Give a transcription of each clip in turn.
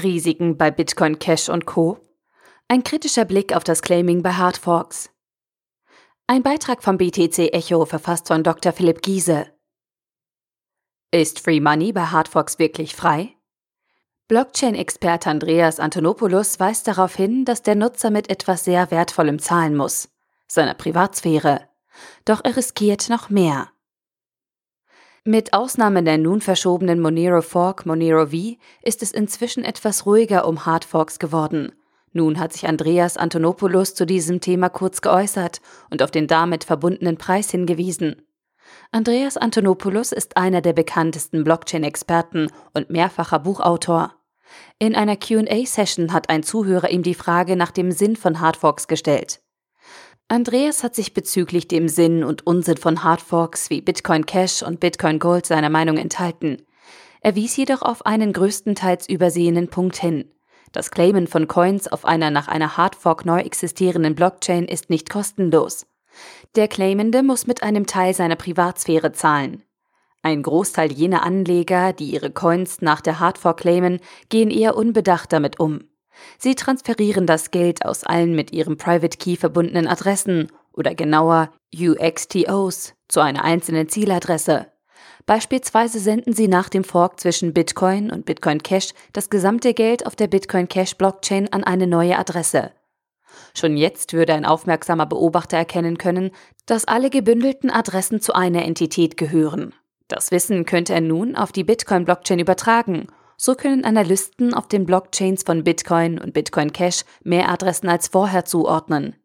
Risiken bei Bitcoin Cash und Co. Ein kritischer Blick auf das Claiming bei Hardforks. Ein Beitrag vom BTC Echo verfasst von Dr. Philipp Giese. Ist Free Money bei Hardforks wirklich frei? Blockchain-Experte Andreas Antonopoulos weist darauf hin, dass der Nutzer mit etwas sehr Wertvollem zahlen muss, seiner Privatsphäre. Doch er riskiert noch mehr. Mit Ausnahme der nun verschobenen Monero Fork Monero V ist es inzwischen etwas ruhiger um Hardforks geworden. Nun hat sich Andreas Antonopoulos zu diesem Thema kurz geäußert und auf den damit verbundenen Preis hingewiesen. Andreas Antonopoulos ist einer der bekanntesten Blockchain-Experten und mehrfacher Buchautor. In einer QA-Session hat ein Zuhörer ihm die Frage nach dem Sinn von Hardforks gestellt. Andreas hat sich bezüglich dem Sinn und Unsinn von Hardforks wie Bitcoin Cash und Bitcoin Gold seiner Meinung enthalten. Er wies jedoch auf einen größtenteils übersehenen Punkt hin. Das Claimen von Coins auf einer nach einer Hardfork neu existierenden Blockchain ist nicht kostenlos. Der Claimende muss mit einem Teil seiner Privatsphäre zahlen. Ein Großteil jener Anleger, die ihre Coins nach der Hardfork claimen, gehen eher unbedacht damit um. Sie transferieren das Geld aus allen mit ihrem Private Key verbundenen Adressen oder genauer UXTOs zu einer einzelnen Zieladresse. Beispielsweise senden sie nach dem Fork zwischen Bitcoin und Bitcoin Cash das gesamte Geld auf der Bitcoin Cash Blockchain an eine neue Adresse. Schon jetzt würde ein aufmerksamer Beobachter erkennen können, dass alle gebündelten Adressen zu einer Entität gehören. Das Wissen könnte er nun auf die Bitcoin-Blockchain übertragen. So können Analysten auf den Blockchains von Bitcoin und Bitcoin Cash mehr Adressen als vorher zuordnen.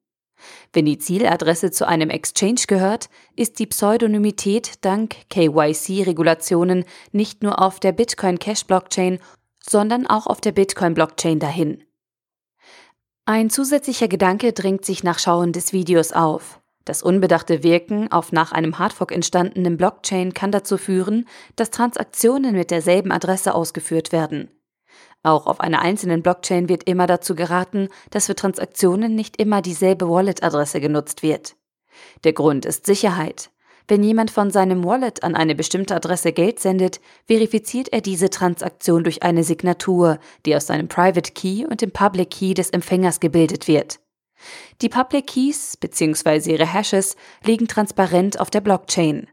Wenn die Zieladresse zu einem Exchange gehört, ist die Pseudonymität dank KYC-Regulationen nicht nur auf der Bitcoin Cash Blockchain, sondern auch auf der Bitcoin Blockchain dahin. Ein zusätzlicher Gedanke drängt sich nach Schauen des Videos auf. Das unbedachte Wirken auf nach einem Hardfork entstandenen Blockchain kann dazu führen, dass Transaktionen mit derselben Adresse ausgeführt werden. Auch auf einer einzelnen Blockchain wird immer dazu geraten, dass für Transaktionen nicht immer dieselbe Wallet-Adresse genutzt wird. Der Grund ist Sicherheit. Wenn jemand von seinem Wallet an eine bestimmte Adresse Geld sendet, verifiziert er diese Transaktion durch eine Signatur, die aus seinem Private Key und dem Public Key des Empfängers gebildet wird. Die Public Keys bzw. ihre Hashes liegen transparent auf der Blockchain.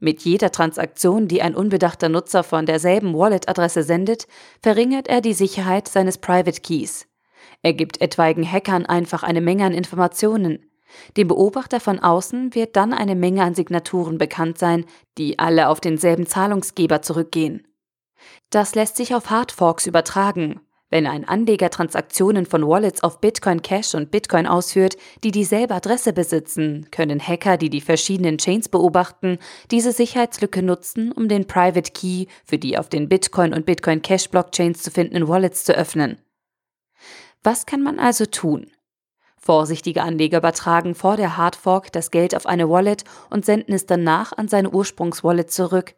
Mit jeder Transaktion, die ein unbedachter Nutzer von derselben Wallet-Adresse sendet, verringert er die Sicherheit seines Private Keys. Er gibt etwaigen Hackern einfach eine Menge an Informationen. Dem Beobachter von außen wird dann eine Menge an Signaturen bekannt sein, die alle auf denselben Zahlungsgeber zurückgehen. Das lässt sich auf Hardforks übertragen. Wenn ein Anleger Transaktionen von Wallets auf Bitcoin Cash und Bitcoin ausführt, die dieselbe Adresse besitzen, können Hacker, die die verschiedenen Chains beobachten, diese Sicherheitslücke nutzen, um den Private Key für die auf den Bitcoin und Bitcoin Cash Blockchains zu findenden Wallets zu öffnen. Was kann man also tun? Vorsichtige Anleger übertragen vor der Hardfork das Geld auf eine Wallet und senden es danach an seine Ursprungswallet zurück.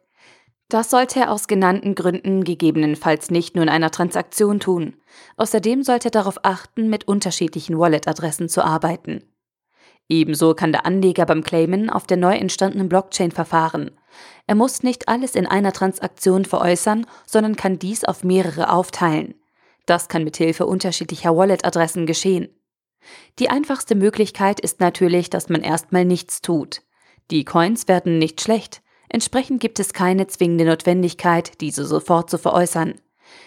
Das sollte er aus genannten Gründen gegebenenfalls nicht nur in einer Transaktion tun. Außerdem sollte er darauf achten, mit unterschiedlichen Wallet-Adressen zu arbeiten. Ebenso kann der Anleger beim Claimen auf der neu entstandenen Blockchain verfahren. Er muss nicht alles in einer Transaktion veräußern, sondern kann dies auf mehrere aufteilen. Das kann mithilfe unterschiedlicher Wallet-Adressen geschehen. Die einfachste Möglichkeit ist natürlich, dass man erstmal nichts tut. Die Coins werden nicht schlecht, entsprechend gibt es keine zwingende Notwendigkeit, diese sofort zu veräußern.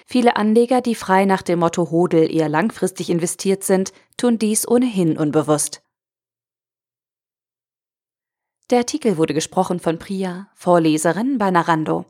Viele Anleger, die frei nach dem Motto Hodel eher langfristig investiert sind, tun dies ohnehin unbewusst. Der Artikel wurde gesprochen von Priya, Vorleserin bei Narando.